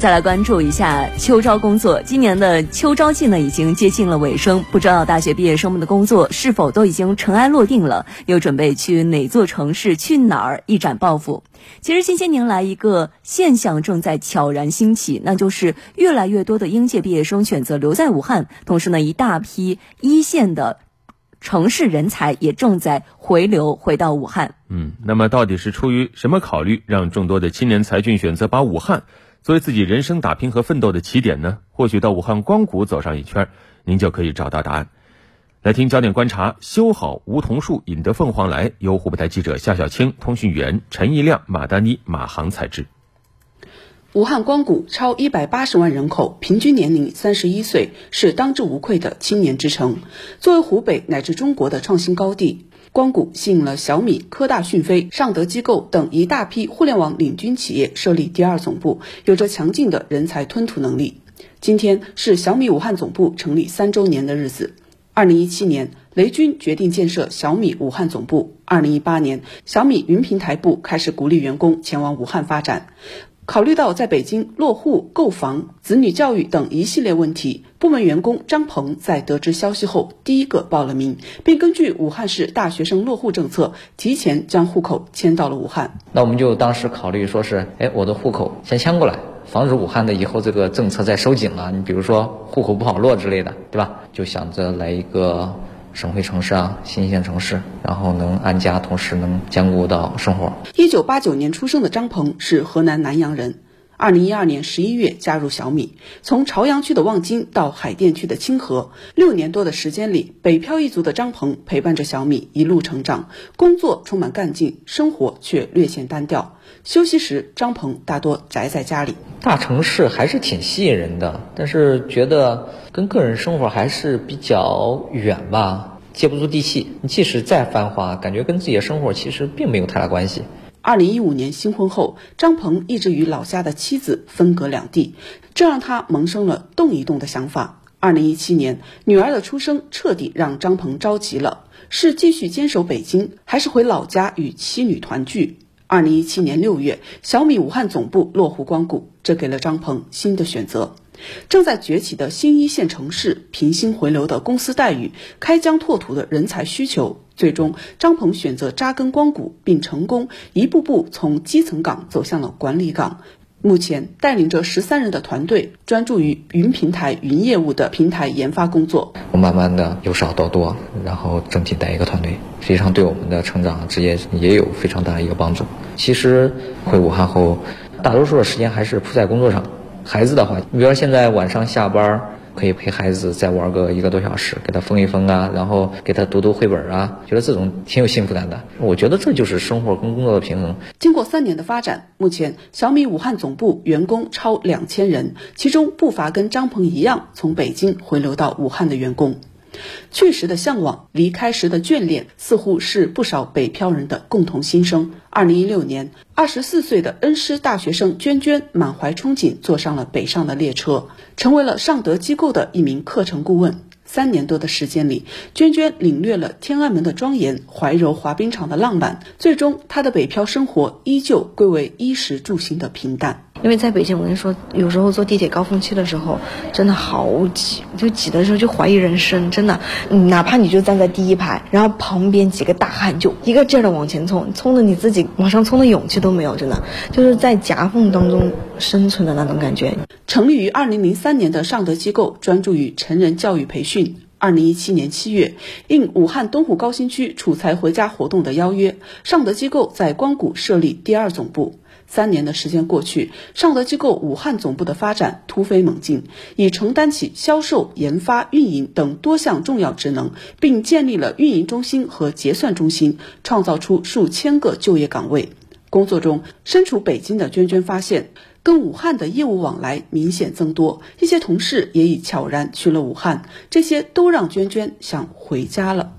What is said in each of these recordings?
再来关注一下秋招工作。今年的秋招季呢，已经接近了尾声，不知道大学毕业生们的工作是否都已经尘埃落定了？又准备去哪座城市、去哪儿一展抱负？其实近些年来，一个现象正在悄然兴起，那就是越来越多的应届毕业生选择留在武汉，同时呢，一大批一线的城市人才也正在回流回到武汉。嗯，那么到底是出于什么考虑，让众多的青年才俊选择把武汉？作为自己人生打拼和奋斗的起点呢，或许到武汉光谷走上一圈，您就可以找到答案。来听焦点观察：修好梧桐树，引得凤凰来。由湖北台记者夏小青、通讯员陈一亮、马丹妮、马航采制。武汉光谷超一百八十万人口，平均年龄三十一岁，是当之无愧的青年之城。作为湖北乃至中国的创新高地。光谷吸引了小米、科大讯飞、尚德机构等一大批互联网领军企业设立第二总部，有着强劲的人才吞吐能力。今天是小米武汉总部成立三周年的日子。二零一七年，雷军决定建设小米武汉总部。二零一八年，小米云平台部开始鼓励员工前往武汉发展。考虑到在北京落户、购房、子女教育等一系列问题，部门员工张鹏在得知消息后，第一个报了名，并根据武汉市大学生落户政策，提前将户口迁到了武汉。那我们就当时考虑说是，哎，我的户口先迁过来，防止武汉的以后这个政策再收紧了，你比如说户口不好落之类的，对吧？就想着来一个。省会城市啊，新一线城市，然后能安家，同时能兼顾到生活。一九八九年出生的张鹏是河南南阳人，二零一二年十一月加入小米，从朝阳区的望京到海淀区的清河，六年多的时间里，北漂一族的张鹏陪伴着小米一路成长，工作充满干劲，生活却略显单调。休息时，张鹏大多宅在家里。大城市还是挺吸引人的，但是觉得跟个人生活还是比较远吧，接不住地气。你即使再繁华，感觉跟自己的生活其实并没有太大关系。二零一五年新婚后，张鹏一直与老家的妻子分隔两地，这让他萌生了动一动的想法。二零一七年，女儿的出生彻底让张鹏着急了：是继续坚守北京，还是回老家与妻女团聚？二零一七年六月，小米武汉总部落户光谷，这给了张鹏新的选择。正在崛起的新一线城市，平薪回流的公司待遇，开疆拓土的人才需求，最终张鹏选择扎根光谷，并成功一步步从基层岗走向了管理岗。目前带领着十三人的团队，专注于云平台云业务的平台研发工作。我慢慢的由少到多，然后整体带一个团队，实际上对我们的成长职业也有非常大的一个帮助。其实回武汉后，大多数的时间还是扑在工作上。孩子的话，你比如说现在晚上下班。可以陪孩子再玩个一个多小时，给他封一封啊，然后给他读读绘本啊，觉得这种挺有幸福感的。我觉得这就是生活跟工作的平衡。经过三年的发展，目前小米武汉总部员工超两千人，其中不乏跟张鹏一样从北京回流到武汉的员工。去时的向往，离开时的眷恋，似乎是不少北漂人的共同心声。二零一六年，二十四岁的恩施大学生娟娟满怀憧憬，坐上了北上的列车，成为了尚德机构的一名课程顾问。三年多的时间里，娟娟领略了天安门的庄严、怀柔滑冰场的浪漫，最终她的北漂生活依旧归为衣食住行的平淡。因为在北京，我跟你说，有时候坐地铁高峰期的时候，真的好挤，就挤的时候就怀疑人生，真的。哪怕你就站在第一排，然后旁边几个大汉就一个劲儿的往前冲，冲的你自己往上冲的勇气都没有，真的就是在夹缝当中生存的那种感觉。成立于二零零三年的尚德机构，专注于成人教育培训。二零一七年七月，应武汉东湖高新区“楚才回家”活动的邀约，尚德机构在光谷设立第二总部。三年的时间过去，尚德机构武汉总部的发展突飞猛进，已承担起销售、研发、运营等多项重要职能，并建立了运营中心和结算中心，创造出数千个就业岗位。工作中，身处北京的娟娟发现，跟武汉的业务往来明显增多，一些同事也已悄然去了武汉，这些都让娟娟想回家了。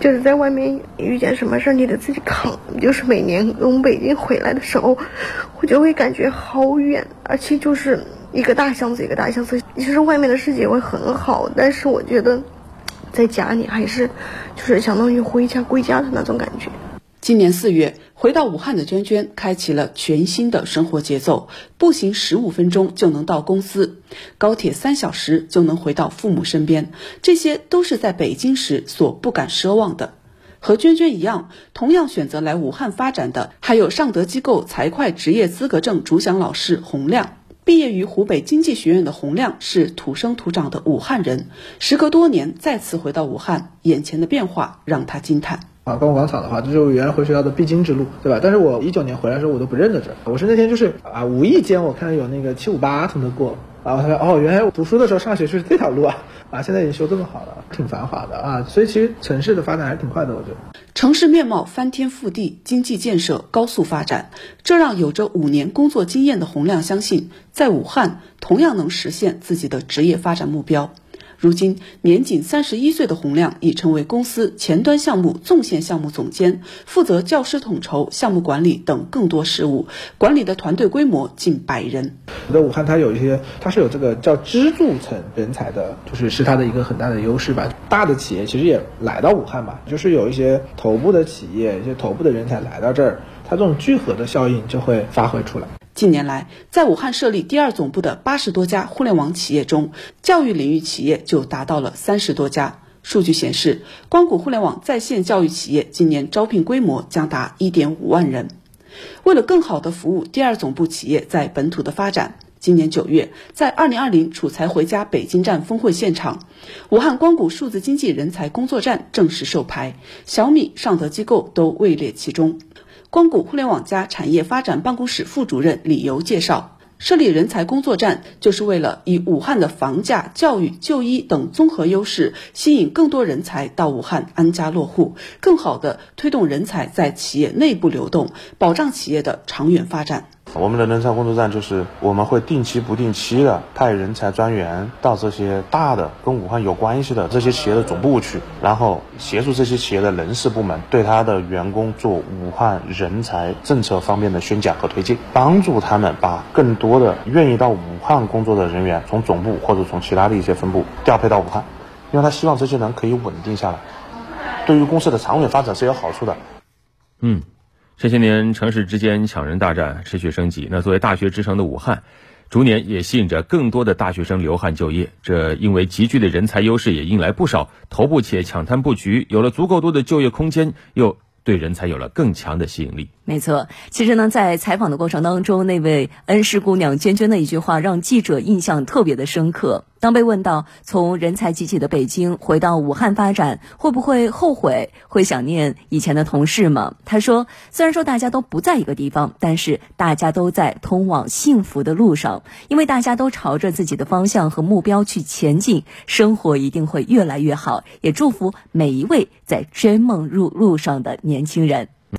就是在外面遇见什么事儿，你得自己扛。就是每年从北京回来的时候，我就会感觉好远，而且就是一个大箱子一个大箱子。其实外面的世界会很好，但是我觉得在家里还是就是相当于回家归家的那种感觉。今年四月。回到武汉的娟娟，开启了全新的生活节奏。步行十五分钟就能到公司，高铁三小时就能回到父母身边，这些都是在北京时所不敢奢望的。和娟娟一样，同样选择来武汉发展的，还有尚德机构财会职业资格证主讲老师洪亮。毕业于湖北经济学院的洪亮是土生土长的武汉人，时隔多年再次回到武汉，眼前的变化让他惊叹。啊，光复广场的话，这就是我原来回学校的必经之路，对吧？但是我一九年回来的时候，我都不认得这，我是那天就是啊，无意间我看到有那个七五八从那过，然后他说哦，原来我读书的时候上学就是这条路啊，啊，现在已经修这么好了，挺繁华的啊，所以其实城市的发展还是挺快的，我觉得。城市面貌翻天覆地，经济建设高速发展，这让有着五年工作经验的洪亮相信，在武汉同样能实现自己的职业发展目标。如今年仅三十一岁的洪亮已成为公司前端项目纵线项目总监，负责教师统筹、项目管理等更多事务，管理的团队规模近百人。在武汉，它有一些，它是有这个叫支柱层人才的，就是是它的一个很大的优势吧。大的企业其实也来到武汉嘛，就是有一些头部的企业、一些头部的人才来到这儿，它这种聚合的效应就会发挥出来。近年来，在武汉设立第二总部的八十多家互联网企业中，教育领域企业就达到了三十多家。数据显示，光谷互联网在线教育企业今年招聘规模将达一点五万人。为了更好地服务第二总部企业在本土的发展，今年九月，在二零二零楚才回家北京站峰会现场，武汉光谷数字经济人才工作站正式授牌，小米、尚德机构都位列其中。光谷互联网加产业发展办公室副主任李游介绍，设立人才工作站，就是为了以武汉的房价、教育、就医等综合优势，吸引更多人才到武汉安家落户，更好地推动人才在企业内部流动，保障企业的长远发展。我们的人才工作站就是我们会定期不定期的派人才专员到这些大的跟武汉有关系的这些企业的总部去，然后协助这些企业的人事部门对他的员工做武汉人才政策方面的宣讲和推进，帮助他们把更多的愿意到武汉工作的人员从总部或者从其他的一些分部调配到武汉，因为他希望这些人可以稳定下来，对于公司的长远发展是有好处的。嗯。这些年，城市之间抢人大战持续升级。那作为大学之城的武汉，逐年也吸引着更多的大学生流汗就业。这因为集聚的人才优势，也引来不少头部企业抢滩布局。有了足够多的就业空间，又对人才有了更强的吸引力。没错，其实呢，在采访的过程当中，那位恩施姑娘娟娟的一句话让记者印象特别的深刻。当被问到从人才济济的北京回到武汉发展，会不会后悔，会想念以前的同事吗？她说：“虽然说大家都不在一个地方，但是大家都在通往幸福的路上，因为大家都朝着自己的方向和目标去前进，生活一定会越来越好。”也祝福每一位在追梦路路上的年轻人。